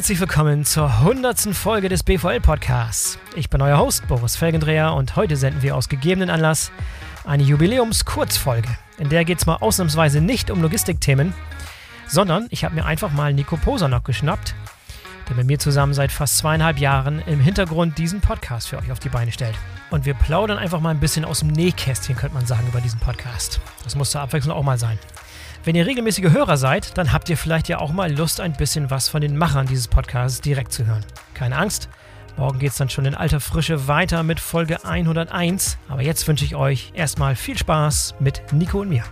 herzlich willkommen zur 100. Folge des BVL Podcasts. Ich bin euer Host Boris Felgendreher und heute senden wir aus gegebenen Anlass eine Jubiläums-Kurzfolge. In der geht es mal ausnahmsweise nicht um Logistikthemen, sondern ich habe mir einfach mal Nico Poser noch geschnappt, der mit mir zusammen seit fast zweieinhalb Jahren im Hintergrund diesen Podcast für euch auf die Beine stellt. Und wir plaudern einfach mal ein bisschen aus dem Nähkästchen, könnte man sagen, über diesen Podcast. Das muss zur Abwechslung auch mal sein. Wenn ihr regelmäßige Hörer seid, dann habt ihr vielleicht ja auch mal Lust, ein bisschen was von den Machern dieses Podcasts direkt zu hören. Keine Angst, morgen geht es dann schon in alter Frische weiter mit Folge 101. Aber jetzt wünsche ich euch erstmal viel Spaß mit Nico und mir.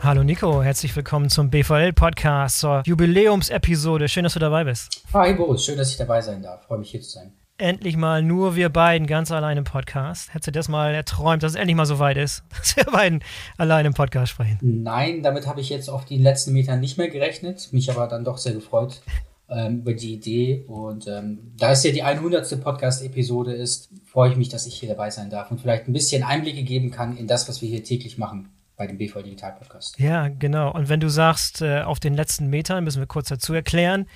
Hallo Nico, herzlich willkommen zum BVL-Podcast, zur Jubiläumsepisode. Schön, dass du dabei bist. Hi Boris, schön, dass ich dabei sein darf. Freue mich hier zu sein endlich mal nur wir beiden ganz allein im Podcast. Hättest du das mal erträumt, dass es endlich mal so weit ist, dass wir beiden allein im Podcast sprechen? Nein, damit habe ich jetzt auf die letzten Metern nicht mehr gerechnet. Mich aber dann doch sehr gefreut ähm, über die Idee. Und ähm, da es ja die 100. Podcast-Episode ist, freue ich mich, dass ich hier dabei sein darf und vielleicht ein bisschen Einblicke geben kann in das, was wir hier täglich machen bei dem BV Digital Podcast. Ja, genau. Und wenn du sagst, äh, auf den letzten Metern, müssen wir kurz dazu erklären,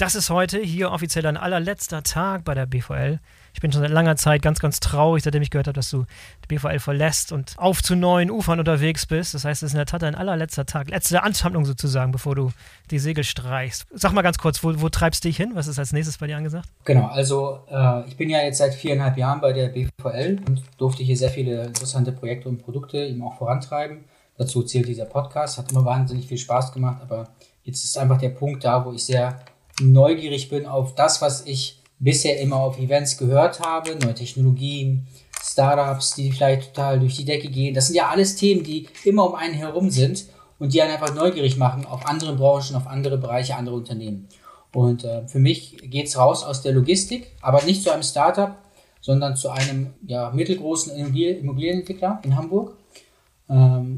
das ist heute hier offiziell dein allerletzter Tag bei der BVL. Ich bin schon seit langer Zeit ganz, ganz traurig, seitdem ich gehört habe, dass du die BVL verlässt und auf zu neuen Ufern unterwegs bist. Das heißt, es ist in der Tat dein allerletzter Tag, letzte Ansammlung sozusagen, bevor du die Segel streichst. Sag mal ganz kurz, wo, wo treibst du dich hin? Was ist als nächstes bei dir angesagt? Genau, also äh, ich bin ja jetzt seit viereinhalb Jahren bei der BVL und durfte hier sehr viele interessante Projekte und Produkte eben auch vorantreiben. Dazu zählt dieser Podcast, hat immer wahnsinnig viel Spaß gemacht, aber jetzt ist einfach der Punkt da, wo ich sehr neugierig bin auf das, was ich bisher immer auf Events gehört habe, neue Technologien, Startups, die vielleicht total durch die Decke gehen. Das sind ja alles Themen, die immer um einen herum sind und die einen einfach neugierig machen auf andere Branchen, auf andere Bereiche, andere Unternehmen. Und äh, für mich geht es raus aus der Logistik, aber nicht zu einem Startup, sondern zu einem ja, mittelgroßen Immobilienentwickler in Hamburg,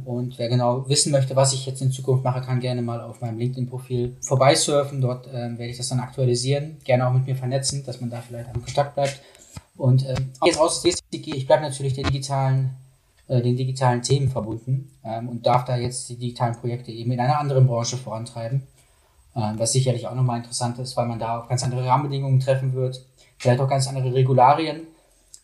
und wer genau wissen möchte, was ich jetzt in Zukunft mache, kann gerne mal auf meinem LinkedIn-Profil vorbeisurfen. Dort ähm, werde ich das dann aktualisieren. Gerne auch mit mir vernetzen, dass man da vielleicht am Kontakt bleibt. Und ähm, jetzt aus ich bleibe natürlich den digitalen, äh, den digitalen Themen verbunden ähm, und darf da jetzt die digitalen Projekte eben in einer anderen Branche vorantreiben. Ähm, was sicherlich auch nochmal interessant ist, weil man da auf ganz andere Rahmenbedingungen treffen wird, vielleicht auch ganz andere Regularien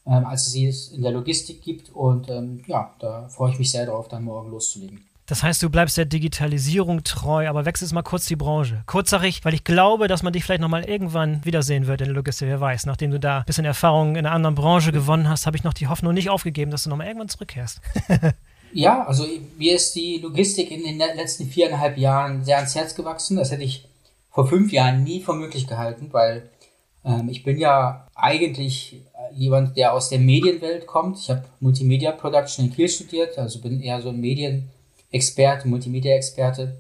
ähm, als es sie in der Logistik gibt. Und ähm, ja, da freue ich mich sehr darauf, dann morgen loszulegen. Das heißt, du bleibst der Digitalisierung treu, aber wechselst mal kurz die Branche. Kurz sage ich, weil ich glaube, dass man dich vielleicht nochmal irgendwann wiedersehen wird in der Logistik, wer weiß. Nachdem du da ein bisschen Erfahrung in einer anderen Branche gewonnen hast, habe ich noch die Hoffnung nicht aufgegeben, dass du nochmal irgendwann zurückkehrst. ja, also mir ist die Logistik in den letzten viereinhalb Jahren sehr ans Herz gewachsen. Das hätte ich vor fünf Jahren nie für möglich gehalten, weil ähm, ich bin ja eigentlich jemand, der aus der Medienwelt kommt. Ich habe Multimedia Production in Kiel studiert, also bin eher so ein Medienexperte, Multimedia-Experte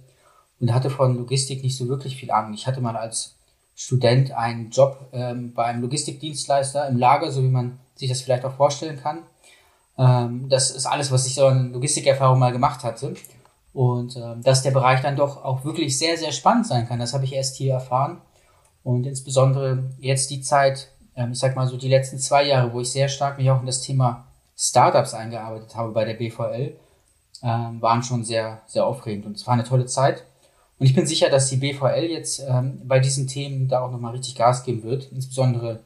und hatte von Logistik nicht so wirklich viel Ahnung. Ich hatte mal als Student einen Job ähm, bei einem Logistikdienstleister im Lager, so wie man sich das vielleicht auch vorstellen kann. Ähm, das ist alles, was ich so in Logistikerfahrung mal gemacht hatte. Und ähm, dass der Bereich dann doch auch wirklich sehr, sehr spannend sein kann, das habe ich erst hier erfahren. Und insbesondere jetzt die Zeit, ähm, ich sag mal so die letzten zwei Jahre, wo ich sehr stark mich auch in das Thema Startups eingearbeitet habe bei der BVL, ähm, waren schon sehr, sehr aufregend und es war eine tolle Zeit. Und ich bin sicher, dass die BVL jetzt ähm, bei diesen Themen da auch nochmal richtig Gas geben wird, insbesondere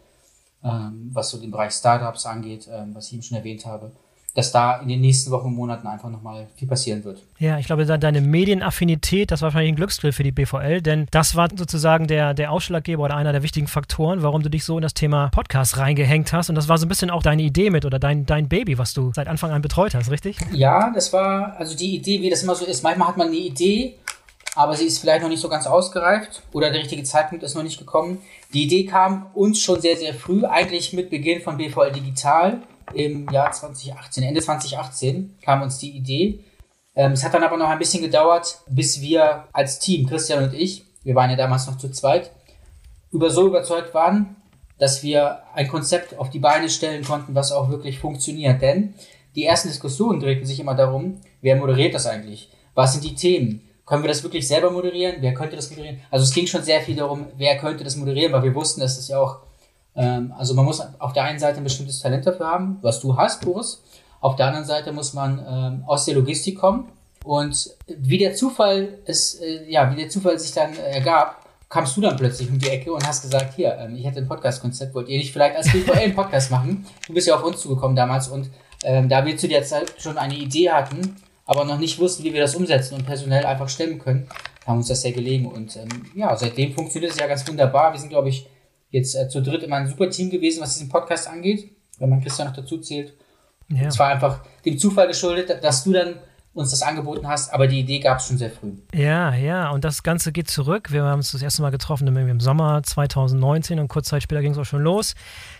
was so den Bereich Startups angeht, was ich eben schon erwähnt habe dass da in den nächsten Wochen und Monaten einfach nochmal viel passieren wird. Ja, ich glaube, deine Medienaffinität, das war wahrscheinlich ein Glücksgriff für die BVL, denn das war sozusagen der, der Ausschlaggeber oder einer der wichtigen Faktoren, warum du dich so in das Thema Podcast reingehängt hast. Und das war so ein bisschen auch deine Idee mit oder dein, dein Baby, was du seit Anfang an betreut hast, richtig? Ja, das war also die Idee, wie das immer so ist. Manchmal hat man eine Idee, aber sie ist vielleicht noch nicht so ganz ausgereift oder der richtige Zeitpunkt ist noch nicht gekommen. Die Idee kam uns schon sehr, sehr früh, eigentlich mit Beginn von BVL Digital im Jahr 2018, Ende 2018 kam uns die Idee. Ähm, es hat dann aber noch ein bisschen gedauert, bis wir als Team, Christian und ich, wir waren ja damals noch zu zweit, über so überzeugt waren, dass wir ein Konzept auf die Beine stellen konnten, was auch wirklich funktioniert. Denn die ersten Diskussionen drehten sich immer darum, wer moderiert das eigentlich? Was sind die Themen? Können wir das wirklich selber moderieren? Wer könnte das moderieren? Also es ging schon sehr viel darum, wer könnte das moderieren, weil wir wussten, dass das ja auch ähm, also man muss auf der einen Seite ein bestimmtes Talent dafür haben, was du hast, Boris. Auf der anderen Seite muss man ähm, aus der Logistik kommen. Und wie der Zufall es, äh, ja, wie der Zufall sich dann ergab, kamst du dann plötzlich um die Ecke und hast gesagt, hier, ähm, ich hätte ein Podcast-Konzept, wollt ihr nicht vielleicht als einen Podcast machen? Du bist ja auf uns zugekommen damals und ähm, da wir zu der Zeit schon eine Idee hatten, aber noch nicht wussten, wie wir das umsetzen und personell einfach stemmen können, haben uns das sehr gelegen. Und ähm, ja, seitdem funktioniert es ja ganz wunderbar. Wir sind, glaube ich, jetzt äh, zu dritt immer ein super Team gewesen, was diesen Podcast angeht, wenn man Christian noch dazu zählt. Ja. Es war einfach dem Zufall geschuldet, dass du dann uns das angeboten hast, aber die Idee gab es schon sehr früh. Ja, ja, und das Ganze geht zurück. Wir haben uns das erste Mal getroffen im Sommer 2019 und kurz Zeit später ging es auch schon los.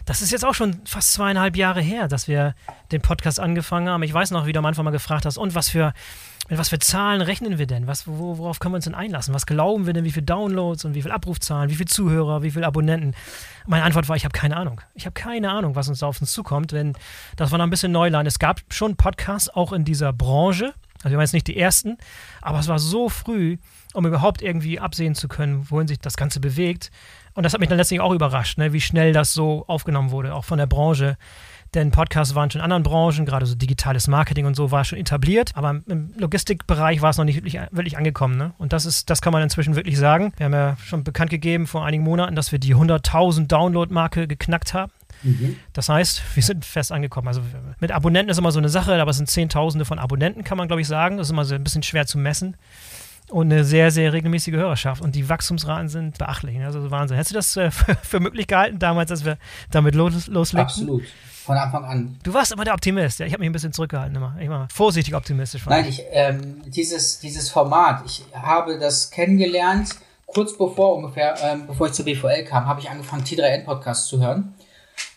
Das ist jetzt auch schon fast zweieinhalb Jahre her, dass wir den Podcast angefangen haben. Ich weiß noch, wie du am Anfang mal gefragt hast, und was für, mit was für Zahlen rechnen wir denn? Was, worauf können wir uns denn einlassen? Was glauben wir denn, wie viele Downloads und wie viele Abrufzahlen, wie viele Zuhörer, wie viele Abonnenten? Meine Antwort war, ich habe keine Ahnung. Ich habe keine Ahnung, was uns da auf uns zukommt, denn das war noch ein bisschen Neuland. Es gab schon Podcasts auch in dieser Branche, also wir waren jetzt nicht die ersten, aber es war so früh, um überhaupt irgendwie absehen zu können, wohin sich das Ganze bewegt. Und das hat mich dann letztlich auch überrascht, ne, wie schnell das so aufgenommen wurde, auch von der Branche. Denn Podcasts waren schon in anderen Branchen, gerade so digitales Marketing und so war schon etabliert, aber im Logistikbereich war es noch nicht wirklich, wirklich angekommen. Ne? Und das ist, das kann man inzwischen wirklich sagen. Wir haben ja schon bekannt gegeben vor einigen Monaten, dass wir die 100.000 Download-Marke geknackt haben. Mhm. Das heißt, wir sind fest angekommen. Also mit Abonnenten ist immer so eine Sache, aber es sind Zehntausende von Abonnenten, kann man glaube ich sagen. Das ist immer so ein bisschen schwer zu messen. Und eine sehr, sehr regelmäßige Hörerschaft. Und die Wachstumsraten sind beachtlich. Ne? Also Wahnsinn. Hättest du das äh, für, möglich gehalten damals, dass wir damit los, loslegten? Absolut. Von Anfang an. Du warst immer der Optimist. Ja, ich habe mich ein bisschen zurückgehalten immer. Ich war vorsichtig optimistisch. Nein, ich, ähm, dieses, dieses Format, ich habe das kennengelernt, kurz bevor ungefähr, ähm, bevor ich zur BVL kam, habe ich angefangen, T3N-Podcast zu hören.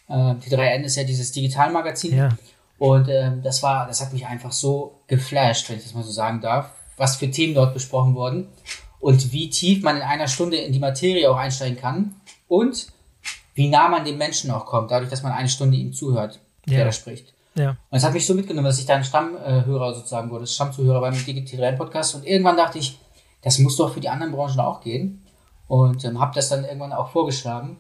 Äh, T3N ist ja dieses Digitalmagazin. Ja. Und ähm, das war, das hat mich einfach so geflasht, wenn ich das mal so sagen darf, was für Themen dort besprochen wurden und wie tief man in einer Stunde in die Materie auch einsteigen kann und wie nah man dem Menschen auch kommt, dadurch, dass man eine Stunde ihm zuhört, ja. der da spricht. Ja. Und es hat mich so mitgenommen, dass ich da ein Stammhörer sozusagen wurde, Stammzuhörer beim Digital Podcast. Und irgendwann dachte ich, das muss doch für die anderen Branchen auch gehen. Und ähm, habe das dann irgendwann auch vorgeschlagen.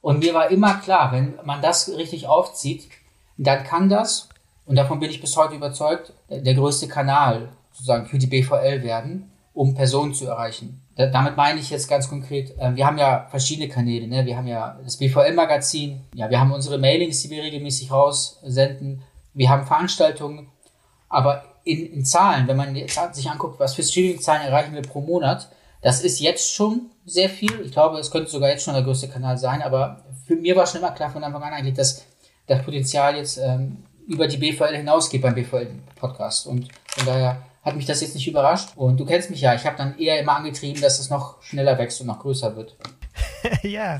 Und mir war immer klar, wenn man das richtig aufzieht, dann kann das, und davon bin ich bis heute überzeugt, der größte Kanal sozusagen für die BVL werden, um Personen zu erreichen. Da, damit meine ich jetzt ganz konkret, äh, wir haben ja verschiedene Kanäle. Ne? Wir haben ja das BVL-Magazin, ja, wir haben unsere Mailings, die wir regelmäßig raussenden, wir haben Veranstaltungen, aber in, in Zahlen, wenn man sich anguckt, was für Streaming-Zahlen erreichen wir pro Monat, das ist jetzt schon sehr viel. Ich glaube, es könnte sogar jetzt schon der größte Kanal sein, aber für mir war schon immer klar von Anfang an eigentlich, dass das Potenzial jetzt ähm, über die BVL hinausgeht beim BVL-Podcast. Und von daher hat mich das jetzt nicht überrascht. Und du kennst mich ja, ich habe dann eher immer angetrieben, dass es noch schneller wächst und noch größer wird. ja,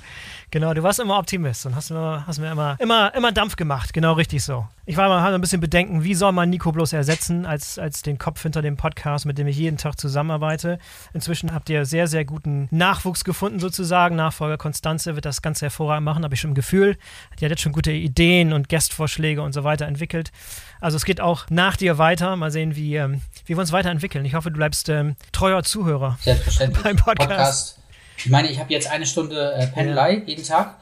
Genau, du warst immer Optimist und hast mir, hast mir immer, immer, immer Dampf gemacht. Genau richtig so. Ich war mal ein bisschen bedenken, wie soll man Nico bloß ersetzen als, als den Kopf hinter dem Podcast, mit dem ich jeden Tag zusammenarbeite. Inzwischen habt ihr sehr, sehr guten Nachwuchs gefunden, sozusagen. Nachfolger Konstanze wird das ganz hervorragend machen, habe ich schon ein Gefühl. Die hat jetzt schon gute Ideen und Gastvorschläge und so weiter entwickelt. Also es geht auch nach dir weiter. Mal sehen, wie, ähm, wie wir uns weiterentwickeln. Ich hoffe, du bleibst ähm, treuer Zuhörer beim Podcast. Podcast ich meine, ich habe jetzt eine Stunde äh, Pendelei jeden Tag.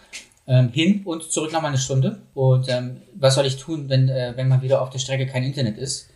Ähm, hin und zurück nochmal eine Stunde. Und ähm, was soll ich tun, wenn, äh, wenn mal wieder auf der Strecke kein Internet ist?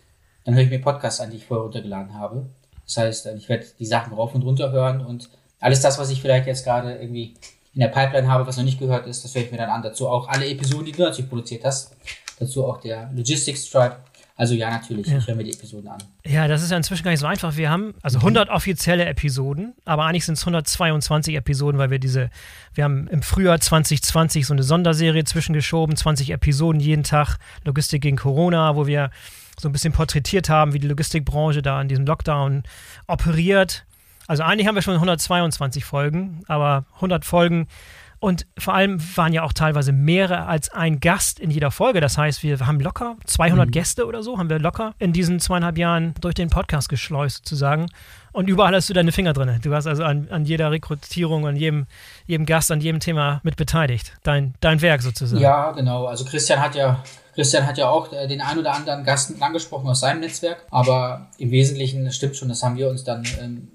Dann höre ich mir Podcasts an, die ich vorher runtergeladen habe. Das heißt, äh, ich werde die Sachen rauf und runter hören und alles das, was ich vielleicht jetzt gerade irgendwie in der Pipeline habe, was noch nicht gehört ist, das höre ich mir dann an. Dazu auch alle Episoden, die du natürlich produziert hast. Dazu auch der Logistics Tribe. Also ja, natürlich, ja. ich höre mir die Episoden an. Ja, das ist ja inzwischen gar nicht so einfach. Wir haben also 100 mhm. offizielle Episoden, aber eigentlich sind es 122 Episoden, weil wir diese, wir haben im Frühjahr 2020 so eine Sonderserie zwischengeschoben, 20 Episoden jeden Tag, Logistik gegen Corona, wo wir so ein bisschen porträtiert haben, wie die Logistikbranche da in diesem Lockdown operiert. Also eigentlich haben wir schon 122 Folgen, aber 100 Folgen und vor allem waren ja auch teilweise mehrere als ein Gast in jeder Folge. Das heißt, wir haben locker 200 mhm. Gäste oder so, haben wir locker in diesen zweieinhalb Jahren durch den Podcast geschleust, sozusagen. Und überall hast du deine Finger drin. Du warst also an, an jeder Rekrutierung, an jedem, jedem Gast, an jedem Thema mit beteiligt. Dein, dein Werk sozusagen. Ja, genau. Also Christian hat ja Christian hat ja auch äh, den ein oder anderen Gast angesprochen aus seinem Netzwerk, aber im Wesentlichen stimmt schon, das haben wir uns dann ähm,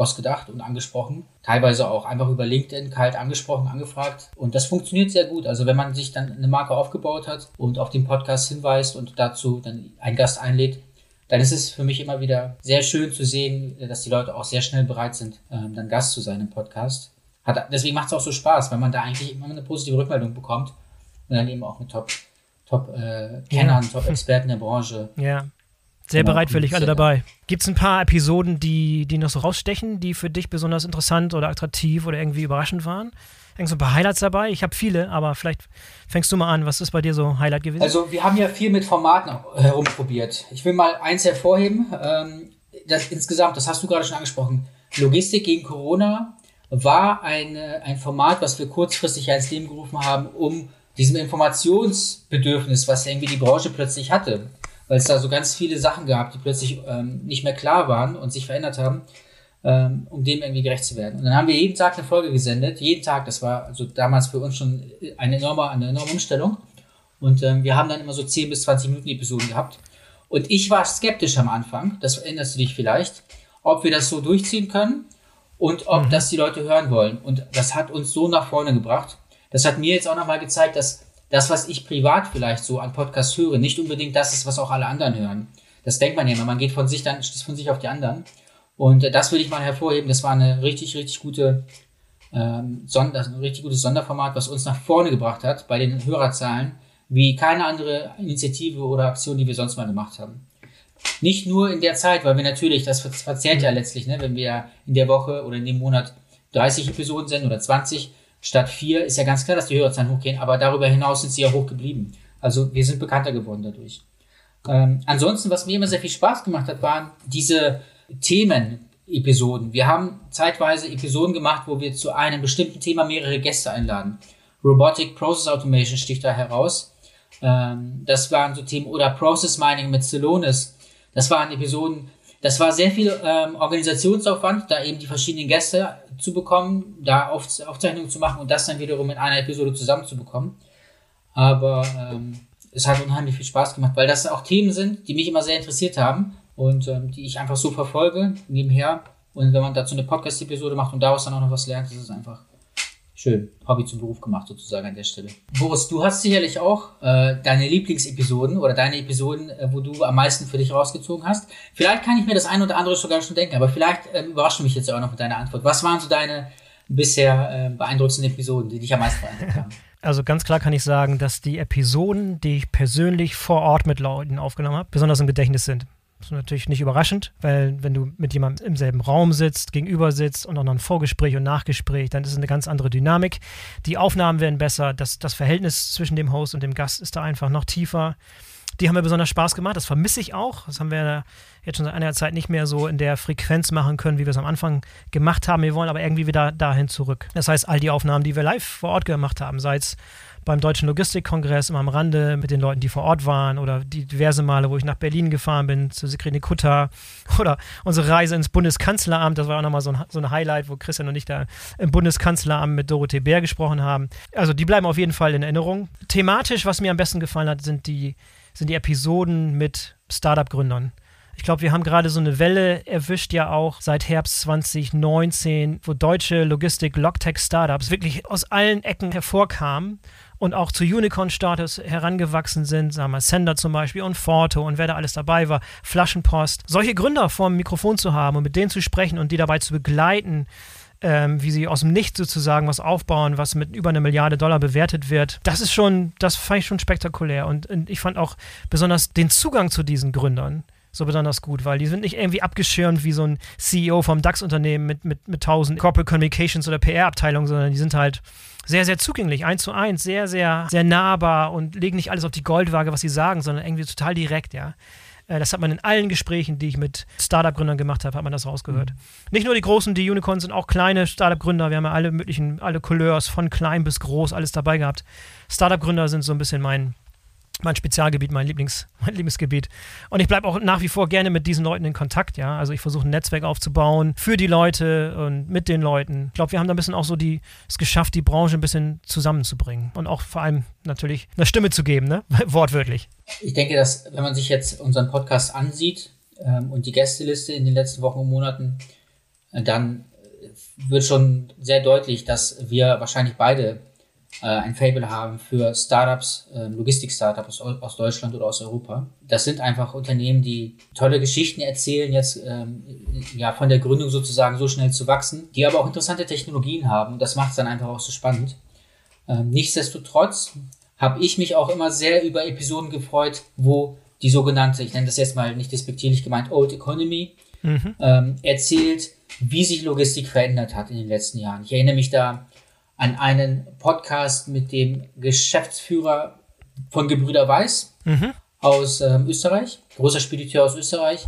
ausgedacht und angesprochen. Teilweise auch einfach über LinkedIn kalt angesprochen, angefragt. Und das funktioniert sehr gut. Also wenn man sich dann eine Marke aufgebaut hat und auf den Podcast hinweist und dazu dann einen Gast einlädt, dann ist es für mich immer wieder sehr schön zu sehen, dass die Leute auch sehr schnell bereit sind, ähm, dann Gast zu sein im Podcast. hat, deswegen macht es auch so Spaß, weil man da eigentlich immer eine positive Rückmeldung bekommt und dann eben auch mit Top, Top äh, Kennern, ja. Top Experten der Branche. Ja. Sehr genau, bereitwillig, alle dabei. Gibt es ein paar Episoden, die, die noch so rausstechen, die für dich besonders interessant oder attraktiv oder irgendwie überraschend waren? Irgend so ein paar Highlights dabei? Ich habe viele, aber vielleicht fängst du mal an. Was ist bei dir so Highlight gewesen? Also, wir haben ja viel mit Formaten herumprobiert. Ich will mal eins hervorheben. Ähm, das, insgesamt, das hast du gerade schon angesprochen. Logistik gegen Corona war eine, ein Format, was wir kurzfristig ins Leben gerufen haben, um diesem Informationsbedürfnis, was irgendwie die Branche plötzlich hatte, weil es da so ganz viele Sachen gab, die plötzlich ähm, nicht mehr klar waren und sich verändert haben, ähm, um dem irgendwie gerecht zu werden. Und dann haben wir jeden Tag eine Folge gesendet, jeden Tag, das war also damals für uns schon eine enorme, eine enorme Umstellung. Und ähm, wir haben dann immer so 10 bis 20 Minuten Episoden gehabt. Und ich war skeptisch am Anfang, das erinnerst du dich vielleicht, ob wir das so durchziehen können und ob mhm. das die Leute hören wollen. Und das hat uns so nach vorne gebracht. Das hat mir jetzt auch nochmal gezeigt, dass das, was ich privat vielleicht so an Podcasts höre, nicht unbedingt das ist, was auch alle anderen hören. Das denkt man ja immer. Man geht von sich dann von sich auf die anderen. Und äh, das will ich mal hervorheben. Das war eine richtig, richtig gute, ähm, Sonder, ein richtig gutes Sonderformat, was uns nach vorne gebracht hat bei den Hörerzahlen, wie keine andere Initiative oder Aktion, die wir sonst mal gemacht haben. Nicht nur in der Zeit, weil wir natürlich, das verzerrt ja letztlich, ne, wenn wir in der Woche oder in dem Monat 30 Episoden senden oder 20 statt 4, ist ja ganz klar, dass die Hörerzahlen hochgehen, aber darüber hinaus sind sie ja hoch geblieben. Also wir sind bekannter geworden dadurch. Ähm, ansonsten, was mir immer sehr viel Spaß gemacht hat, waren diese Themen-Episoden. Wir haben zeitweise Episoden gemacht, wo wir zu einem bestimmten Thema mehrere Gäste einladen. Robotic Process Automation sticht da heraus. Ähm, das waren so Themen oder Process Mining mit Celonis. Das waren Episoden, das war sehr viel ähm, Organisationsaufwand, da eben die verschiedenen Gäste zu bekommen, da Auf Aufzeichnungen zu machen und das dann wiederum in einer Episode zusammenzubekommen. Aber ähm, es hat unheimlich viel Spaß gemacht, weil das auch Themen sind, die mich immer sehr interessiert haben und ähm, die ich einfach so verfolge nebenher. Und wenn man dazu eine Podcast-Episode macht und daraus dann auch noch was lernt, ist es einfach schön. Hobby zum Beruf gemacht sozusagen an der Stelle. Boris, du hast sicherlich auch äh, deine Lieblingsepisoden oder deine Episoden, äh, wo du am meisten für dich rausgezogen hast. Vielleicht kann ich mir das ein oder andere sogar schon denken, aber vielleicht äh, überrascht mich jetzt auch noch mit deiner Antwort. Was waren so deine bisher äh, beeindruckendsten Episoden, die dich am meisten beeindruckt haben? Also ganz klar kann ich sagen, dass die Episoden, die ich persönlich vor Ort mit Leuten aufgenommen habe, besonders im Gedächtnis sind. Das ist natürlich nicht überraschend, weil wenn du mit jemandem im selben Raum sitzt, gegenüber sitzt und auch noch ein Vorgespräch und Nachgespräch, dann ist es eine ganz andere Dynamik. Die Aufnahmen werden besser, das, das Verhältnis zwischen dem Host und dem Gast ist da einfach noch tiefer. Die haben mir besonders Spaß gemacht, das vermisse ich auch. Das haben wir jetzt schon seit einiger Zeit nicht mehr so in der Frequenz machen können, wie wir es am Anfang gemacht haben. Wir wollen aber irgendwie wieder dahin zurück. Das heißt, all die Aufnahmen, die wir live vor Ort gemacht haben, sei es beim Deutschen Logistikkongress immer am Rande mit den Leuten, die vor Ort waren oder die diverse Male, wo ich nach Berlin gefahren bin, zu Sigrine Kutter oder unsere Reise ins Bundeskanzleramt, das war auch nochmal so ein, so ein Highlight, wo Christian und ich da im Bundeskanzleramt mit Dorothee Bär gesprochen haben. Also die bleiben auf jeden Fall in Erinnerung. Thematisch, was mir am besten gefallen hat, sind die, sind die Episoden mit Startup-Gründern. Ich glaube, wir haben gerade so eine Welle erwischt, ja auch seit Herbst 2019, wo deutsche Logistik-Logtech-Startups wirklich aus allen Ecken hervorkamen und auch zu Unicorn-Status herangewachsen sind, sagen wir Sender zum Beispiel und Forto und wer da alles dabei war, Flaschenpost. Solche Gründer vor dem Mikrofon zu haben und mit denen zu sprechen und die dabei zu begleiten, ähm, wie sie aus dem Nichts sozusagen was aufbauen, was mit über eine Milliarde Dollar bewertet wird, das ist schon, das fand ich schon spektakulär. Und, und ich fand auch besonders den Zugang zu diesen Gründern so besonders gut, weil die sind nicht irgendwie abgeschirmt wie so ein CEO vom DAX-Unternehmen mit, mit, mit 1000 Corporate Communications oder PR-Abteilungen, sondern die sind halt sehr, sehr zugänglich, eins zu eins, sehr, sehr, sehr nahbar und legen nicht alles auf die Goldwaage, was sie sagen, sondern irgendwie total direkt, ja. Äh, das hat man in allen Gesprächen, die ich mit Startup-Gründern gemacht habe, hat man das rausgehört. Mhm. Nicht nur die großen, die Unicorns sind auch kleine Startup-Gründer. Wir haben ja alle möglichen, alle Couleurs, von klein bis groß, alles dabei gehabt. Startup-Gründer sind so ein bisschen mein, mein Spezialgebiet, mein, Lieblings, mein Lieblingsgebiet. Und ich bleibe auch nach wie vor gerne mit diesen Leuten in Kontakt, ja. Also ich versuche ein Netzwerk aufzubauen für die Leute und mit den Leuten. Ich glaube, wir haben da ein bisschen auch so die, es geschafft, die Branche ein bisschen zusammenzubringen und auch vor allem natürlich eine Stimme zu geben, ne? Wortwörtlich. Ich denke, dass, wenn man sich jetzt unseren Podcast ansieht ähm, und die Gästeliste in den letzten Wochen und Monaten, äh, dann wird schon sehr deutlich, dass wir wahrscheinlich beide äh, ein Fable haben für Startups, äh, Logistik-Startups aus, aus, Deutschland oder aus Europa. Das sind einfach Unternehmen, die tolle Geschichten erzählen, jetzt ähm, ja von der Gründung sozusagen so schnell zu wachsen, die aber auch interessante Technologien haben. Und das macht es dann einfach auch so spannend. Ähm, nichtsdestotrotz habe ich mich auch immer sehr über Episoden gefreut, wo die sogenannte, ich nenne das jetzt mal nicht despektierlich gemeint, Old Economy, mhm. ähm, erzählt, wie sich Logistik verändert hat in den letzten Jahren. Ich erinnere mich da an einen Podcast mit dem Geschäftsführer von Gebrüder Weiß mhm. aus ähm, Österreich, großer Spediteur aus Österreich,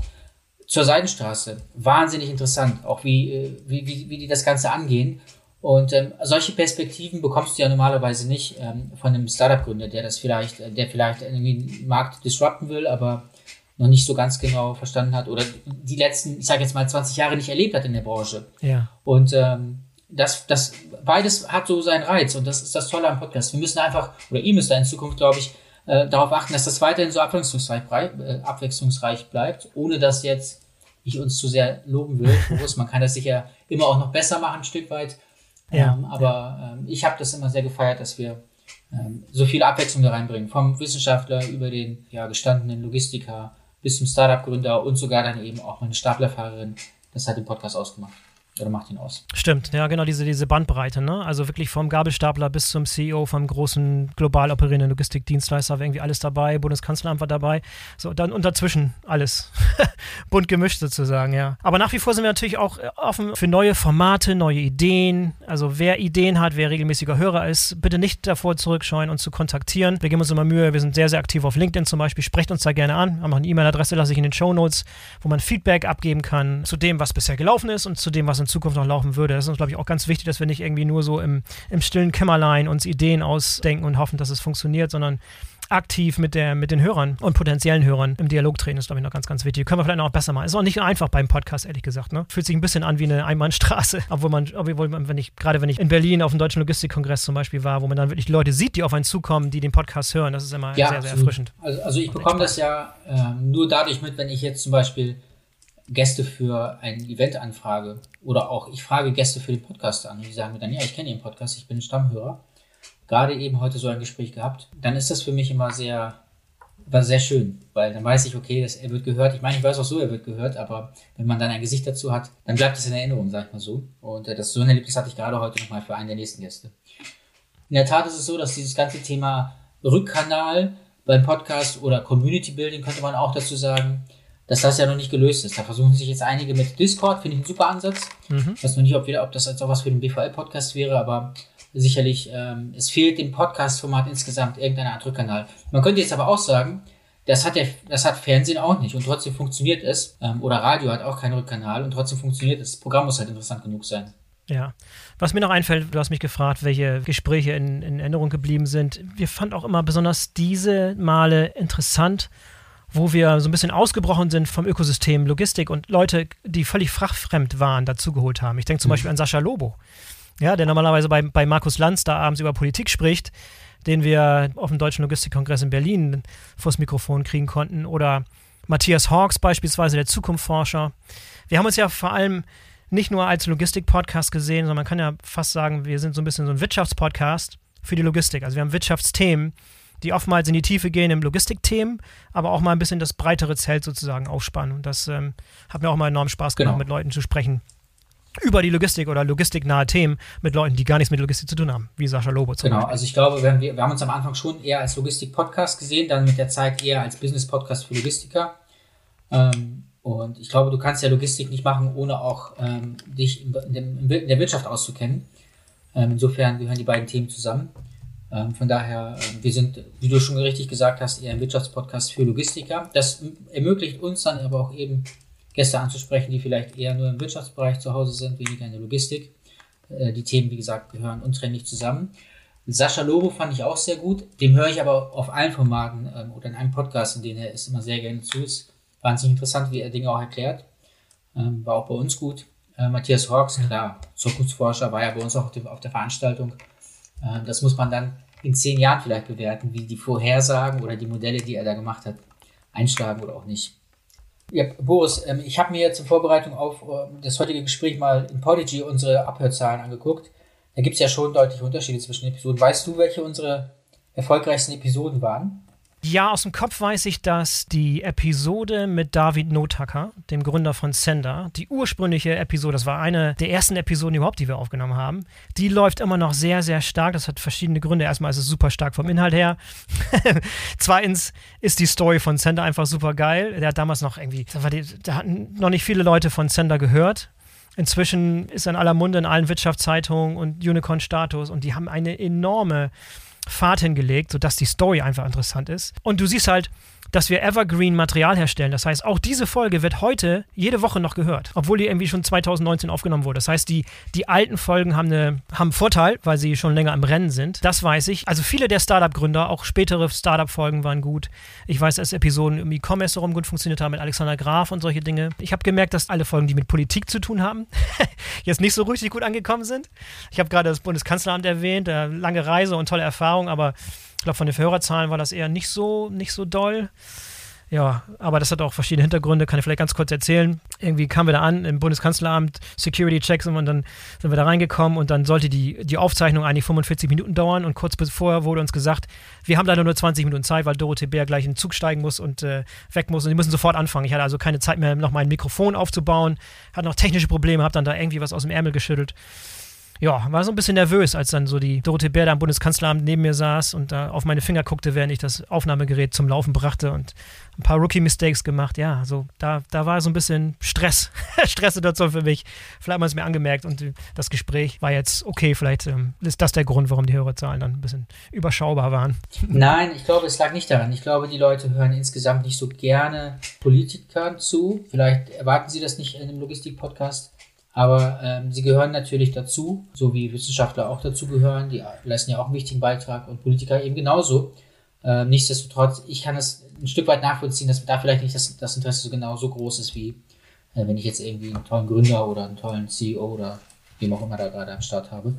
zur Seidenstraße. Wahnsinnig interessant, auch wie, äh, wie, wie, wie die das Ganze angehen. Und ähm, solche Perspektiven bekommst du ja normalerweise nicht ähm, von einem Startup-Gründer, der das vielleicht, äh, der vielleicht irgendwie einen Markt disrupten will, aber noch nicht so ganz genau verstanden hat oder die letzten, ich sage jetzt mal, 20 Jahre nicht erlebt hat in der Branche. Ja. Und ähm, das, das beides hat so seinen Reiz und das ist das Tolle am Podcast. Wir müssen einfach, oder ihr müsst da in Zukunft, glaube ich, äh, darauf achten, dass das weiterhin so abwechslungsreich, äh, abwechslungsreich bleibt, ohne dass jetzt ich uns zu sehr loben will. Bewusst, man kann das sicher immer auch noch besser machen, ein Stück weit. Ja. Ähm, aber ähm, ich habe das immer sehr gefeiert, dass wir ähm, so viel Abwechslung da reinbringen. Vom Wissenschaftler über den ja, gestandenen Logistiker bis zum Startup-Gründer und sogar dann eben auch meine Staplerfahrerin. Das hat den Podcast ausgemacht. Oder macht ihn aus. Stimmt, ja, genau, diese, diese Bandbreite, ne? Also wirklich vom Gabelstapler bis zum CEO vom großen global operierenden Logistikdienstleister war irgendwie alles dabei, Bundeskanzleramt war dabei. So, dann und dazwischen alles. Bunt gemischt sozusagen, ja. Aber nach wie vor sind wir natürlich auch äh, offen für neue Formate, neue Ideen. Also wer Ideen hat, wer regelmäßiger Hörer ist, bitte nicht davor zurückscheuen, uns zu kontaktieren. Wir geben uns immer Mühe, wir sind sehr, sehr aktiv auf LinkedIn zum Beispiel. Sprecht uns da gerne an. Haben auch eine E-Mail-Adresse, lasse ich in den Show Notes, wo man Feedback abgeben kann zu dem, was bisher gelaufen ist und zu dem, was in Zukunft noch laufen würde. Das ist uns, glaube ich, auch ganz wichtig, dass wir nicht irgendwie nur so im, im stillen Kämmerlein uns Ideen ausdenken und hoffen, dass es funktioniert, sondern aktiv mit, der, mit den Hörern und potenziellen Hörern im Dialog treten, ist, glaube ich, noch ganz, ganz wichtig. Können wir vielleicht noch besser machen. Ist auch nicht einfach beim Podcast, ehrlich gesagt. Ne? Fühlt sich ein bisschen an wie eine Einbahnstraße, obwohl man, obwohl man, wenn ich, gerade wenn ich in Berlin auf dem Deutschen Logistikkongress zum Beispiel war, wo man dann wirklich Leute sieht, die auf einen zukommen, die den Podcast hören, das ist immer ja, sehr, sehr erfrischend. Also, also ich bekomme das ja äh, nur dadurch mit, wenn ich jetzt zum Beispiel Gäste für ein Event anfrage oder auch ich frage Gäste für den Podcast an und die sagen mir dann, ja, ich kenne Ihren Podcast, ich bin Stammhörer. Gerade eben heute so ein Gespräch gehabt, dann ist das für mich immer sehr, war sehr schön, weil dann weiß ich, okay, das, er wird gehört. Ich meine, ich weiß auch so, er wird gehört, aber wenn man dann ein Gesicht dazu hat, dann bleibt es in Erinnerung, sag ich mal so. Und äh, das so ein Erlebnis hatte ich gerade heute nochmal für einen der nächsten Gäste. In der Tat ist es so, dass dieses ganze Thema Rückkanal beim Podcast oder Community Building könnte man auch dazu sagen, dass das ja noch nicht gelöst ist. Da versuchen sich jetzt einige mit Discord, finde ich einen super Ansatz. Mhm. Ich weiß noch nicht, ob, wir, ob das jetzt auch was für den BVL-Podcast wäre, aber sicherlich, ähm, es fehlt dem Podcast-Format insgesamt irgendeine Art Rückkanal. Man könnte jetzt aber auch sagen, das hat, der, das hat Fernsehen auch nicht und trotzdem funktioniert es. Ähm, oder Radio hat auch keinen Rückkanal und trotzdem funktioniert es. Das Programm muss halt interessant genug sein. Ja. Was mir noch einfällt, du hast mich gefragt, welche Gespräche in, in Erinnerung geblieben sind. Wir fanden auch immer besonders diese Male interessant, wo wir so ein bisschen ausgebrochen sind vom Ökosystem Logistik und Leute, die völlig fachfremd waren, dazugeholt haben. Ich denke zum mhm. Beispiel an Sascha Lobo, ja, der normalerweise bei, bei Markus Lanz da abends über Politik spricht, den wir auf dem Deutschen Logistikkongress in Berlin vors Mikrofon kriegen konnten. Oder Matthias Hawks beispielsweise, der Zukunftsforscher. Wir haben uns ja vor allem nicht nur als Logistik-Podcast gesehen, sondern man kann ja fast sagen, wir sind so ein bisschen so ein Wirtschaftspodcast für die Logistik. Also wir haben Wirtschaftsthemen, die oftmals in die Tiefe gehen im Logistikthemen, aber auch mal ein bisschen das breitere Zelt sozusagen aufspannen. Und das ähm, hat mir auch mal enorm Spaß gemacht, genau. mit Leuten zu sprechen über die Logistik oder logistiknahe Themen mit Leuten, die gar nichts mit Logistik zu tun haben, wie Sascha Lobo zum Genau, Beispiel. also ich glaube, wir, wir haben uns am Anfang schon eher als Logistik-Podcast gesehen, dann mit der Zeit eher als Business-Podcast für Logistiker. Ähm, und ich glaube, du kannst ja Logistik nicht machen, ohne auch ähm, dich in, in, in, der Wirtschaft auszukennen. Ähm, insofern gehören die beiden Themen zusammen. Ähm, von daher, äh, wir sind, wie du schon richtig gesagt hast, eher ein Wirtschaftspodcast für Logistiker. Das ermöglicht uns dann aber auch eben Gäste anzusprechen, die vielleicht eher nur im Wirtschaftsbereich zu Hause sind, weniger in der Logistik. Äh, die Themen, wie gesagt, gehören untrennlich zusammen. Sascha Lobo fand ich auch sehr gut. Dem höre ich aber auf allen Formaten ähm, oder in einem Podcast, in dem er ist immer sehr gerne zu. Ist wahnsinnig interessant, wie er Dinge auch erklärt. Ähm, war auch bei uns gut. Äh, Matthias Hawks, klar, Zukunftsforscher, war ja bei uns auch auf der Veranstaltung. Äh, das muss man dann in zehn Jahren vielleicht bewerten, wie die Vorhersagen oder die Modelle, die er da gemacht hat, einschlagen oder auch nicht. Ja, Boris, ähm, ich habe mir zur Vorbereitung auf äh, das heutige Gespräch mal in Podigy unsere Abhörzahlen angeguckt. da gibt es ja schon deutliche Unterschiede zwischen Episoden. Weißt du, welche unsere erfolgreichsten Episoden waren? Ja, aus dem Kopf weiß ich, dass die Episode mit David Notacker, dem Gründer von Sender, die ursprüngliche Episode, das war eine der ersten Episoden überhaupt, die wir aufgenommen haben, die läuft immer noch sehr, sehr stark. Das hat verschiedene Gründe. Erstmal ist es super stark vom Inhalt her. Zweitens ist die Story von Sender einfach super geil. Der hat damals noch irgendwie, da hatten noch nicht viele Leute von Sender gehört. Inzwischen ist er in aller Munde in allen Wirtschaftszeitungen und Unicorn-Status und die haben eine enorme Fahrt hingelegt, sodass die Story einfach interessant ist. Und du siehst halt, dass wir Evergreen Material herstellen. Das heißt, auch diese Folge wird heute jede Woche noch gehört, obwohl die irgendwie schon 2019 aufgenommen wurde. Das heißt, die, die alten Folgen haben, eine, haben einen Vorteil, weil sie schon länger im Rennen sind. Das weiß ich. Also viele der Startup-Gründer, auch spätere Startup-Folgen waren gut. Ich weiß, dass Episoden im E-Commerce darum gut funktioniert haben mit Alexander Graf und solche Dinge. Ich habe gemerkt, dass alle Folgen, die mit Politik zu tun haben, jetzt nicht so richtig gut angekommen sind. Ich habe gerade das Bundeskanzleramt erwähnt, äh, lange Reise und tolle Erfahrung, aber ich glaube, von den Hörerzahlen war das eher nicht so, nicht so doll. Ja, aber das hat auch verschiedene Hintergründe, kann ich vielleicht ganz kurz erzählen. Irgendwie kamen wir da an im Bundeskanzleramt, Security-Checks und dann sind wir da reingekommen und dann sollte die, die Aufzeichnung eigentlich 45 Minuten dauern und kurz vorher wurde uns gesagt, wir haben leider nur 20 Minuten Zeit, weil Dorothee Bär gleich in den Zug steigen muss und äh, weg muss und die müssen sofort anfangen. Ich hatte also keine Zeit mehr, noch mein Mikrofon aufzubauen, hatte noch technische Probleme, habe dann da irgendwie was aus dem Ärmel geschüttelt ja, war so ein bisschen nervös, als dann so die Dorothee Bär da am Bundeskanzleramt neben mir saß und da auf meine Finger guckte, während ich das Aufnahmegerät zum Laufen brachte und ein paar Rookie-Mistakes gemacht. Ja, so da, da war so ein bisschen Stress, Stresssituation für mich. Vielleicht hat man es mir angemerkt und das Gespräch war jetzt okay. Vielleicht ähm, ist das der Grund, warum die Hörerzahlen dann ein bisschen überschaubar waren. Nein, ich glaube, es lag nicht daran. Ich glaube, die Leute hören insgesamt nicht so gerne Politikern zu. Vielleicht erwarten sie das nicht in einem Logistik-Podcast. Aber ähm, sie gehören natürlich dazu, so wie Wissenschaftler auch dazu gehören. Die leisten ja auch einen wichtigen Beitrag und Politiker eben genauso. Ähm, nichtsdestotrotz, ich kann es ein Stück weit nachvollziehen, dass da vielleicht nicht das, das Interesse so genau so groß ist, wie äh, wenn ich jetzt irgendwie einen tollen Gründer oder einen tollen CEO oder wem auch immer da gerade am Start habe.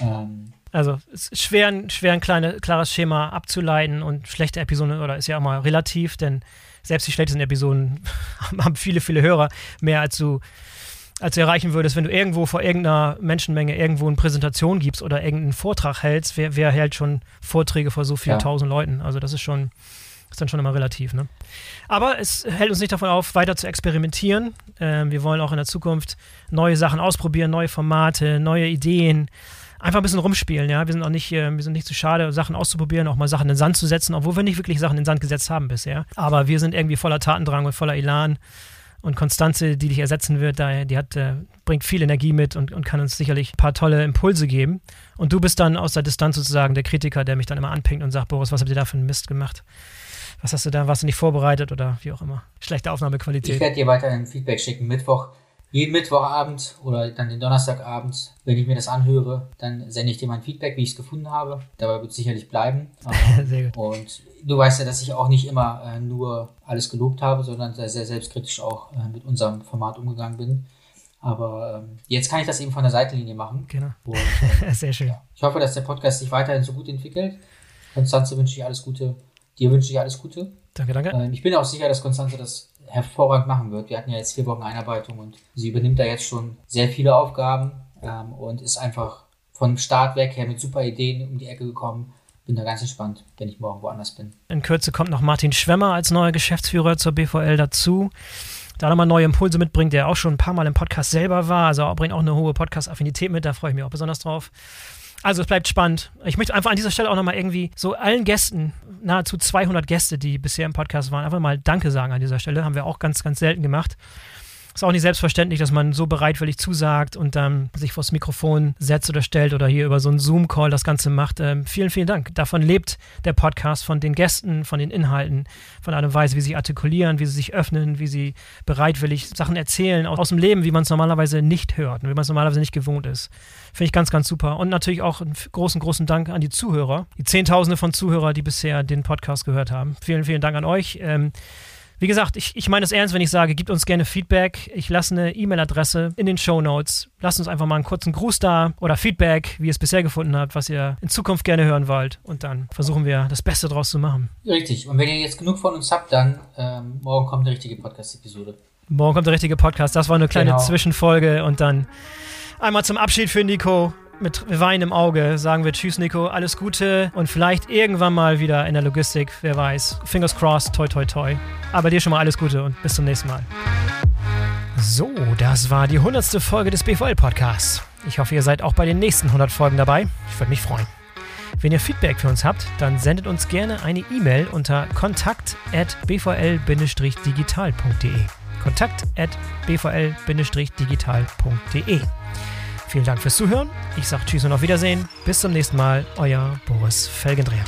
Ähm, also es ist schwer, schwer ein kleine, klares Schema abzuleiten und schlechte Episoden oder ist ja auch mal relativ, denn selbst die schlechtesten Episoden haben viele, viele Hörer, mehr als du als du erreichen würdest, wenn du irgendwo vor irgendeiner Menschenmenge irgendwo eine Präsentation gibst oder irgendeinen Vortrag hältst. Wer, wer hält schon Vorträge vor so vielen ja. tausend Leuten? Also das ist schon, ist dann schon immer relativ. Ne? Aber es hält uns nicht davon auf, weiter zu experimentieren. Ähm, wir wollen auch in der Zukunft neue Sachen ausprobieren, neue Formate, neue Ideen. Einfach ein bisschen rumspielen, ja. Wir sind auch nicht, äh, wir sind nicht zu schade, Sachen auszuprobieren, auch mal Sachen in den Sand zu setzen, obwohl wir nicht wirklich Sachen in den Sand gesetzt haben bisher. Aber wir sind irgendwie voller Tatendrang und voller Elan und Konstanze, die dich ersetzen wird, die hat, äh, bringt viel Energie mit und, und kann uns sicherlich ein paar tolle Impulse geben. Und du bist dann aus der Distanz sozusagen der Kritiker, der mich dann immer anpinkt und sagt, Boris, was habt ihr da für einen Mist gemacht? Was hast du da, warst du nicht vorbereitet oder wie auch immer? Schlechte Aufnahmequalität. Ich werde dir weiterhin Feedback schicken. Mittwoch jeden Mittwochabend oder dann den Donnerstagabend, wenn ich mir das anhöre, dann sende ich dir mein Feedback, wie ich es gefunden habe. Dabei wird es sicherlich bleiben. sehr gut. Und du weißt ja, dass ich auch nicht immer äh, nur alles gelobt habe, sondern sehr, sehr selbstkritisch auch äh, mit unserem Format umgegangen bin. Aber ähm, jetzt kann ich das eben von der Seitenlinie machen. Genau. Und, äh, sehr schön. Ja. Ich hoffe, dass der Podcast sich weiterhin so gut entwickelt. Konstanze wünsche ich alles Gute. Dir wünsche ich alles Gute. Danke, danke. Ähm, ich bin auch sicher, dass Konstanze das hervorragend machen wird. Wir hatten ja jetzt vier Wochen Einarbeitung und sie übernimmt da jetzt schon sehr viele Aufgaben ähm, und ist einfach von Start weg her mit super Ideen um die Ecke gekommen. Bin da ganz entspannt, wenn ich morgen woanders bin. In Kürze kommt noch Martin Schwemmer als neuer Geschäftsführer zur BVL dazu. Da nochmal neue Impulse mitbringt, der auch schon ein paar Mal im Podcast selber war. Also bringt auch eine hohe Podcast-Affinität mit, da freue ich mich auch besonders drauf. Also es bleibt spannend. Ich möchte einfach an dieser Stelle auch nochmal irgendwie so allen Gästen, nahezu 200 Gäste, die bisher im Podcast waren, einfach mal Danke sagen an dieser Stelle. Haben wir auch ganz, ganz selten gemacht. Ist auch nicht selbstverständlich, dass man so bereitwillig zusagt und dann sich vors Mikrofon setzt oder stellt oder hier über so einen Zoom-Call das Ganze macht. Ähm, vielen, vielen Dank. Davon lebt der Podcast, von den Gästen, von den Inhalten, von einer Weise, wie sie artikulieren, wie sie sich öffnen, wie sie bereitwillig Sachen erzählen aus, aus dem Leben, wie man es normalerweise nicht hört und wie man es normalerweise nicht gewohnt ist. Finde ich ganz, ganz super. Und natürlich auch einen großen, großen Dank an die Zuhörer, die Zehntausende von Zuhörern, die bisher den Podcast gehört haben. Vielen, vielen Dank an euch. Ähm, wie gesagt, ich, ich meine es ernst, wenn ich sage, gebt uns gerne Feedback. Ich lasse eine E-Mail-Adresse in den Show Notes. Lasst uns einfach mal einen kurzen Gruß da oder Feedback, wie ihr es bisher gefunden habt, was ihr in Zukunft gerne hören wollt. Und dann versuchen wir, das Beste draus zu machen. Richtig. Und wenn ihr jetzt genug von uns habt, dann ähm, morgen kommt eine richtige Podcast-Episode. Morgen kommt der richtige Podcast. Das war eine kleine genau. Zwischenfolge und dann einmal zum Abschied für Nico. Mit Wein im Auge sagen wir Tschüss, Nico, alles Gute und vielleicht irgendwann mal wieder in der Logistik, wer weiß. Fingers crossed, toi, toi, toi. Aber dir schon mal alles Gute und bis zum nächsten Mal. So, das war die 100. Folge des BVL-Podcasts. Ich hoffe, ihr seid auch bei den nächsten 100 Folgen dabei. Ich würde mich freuen. Wenn ihr Feedback für uns habt, dann sendet uns gerne eine E-Mail unter kontakt.bvl-digital.de. kontakt.bvl-digital.de. Vielen Dank fürs Zuhören. Ich sage Tschüss und auf Wiedersehen. Bis zum nächsten Mal. Euer Boris Felgendreher.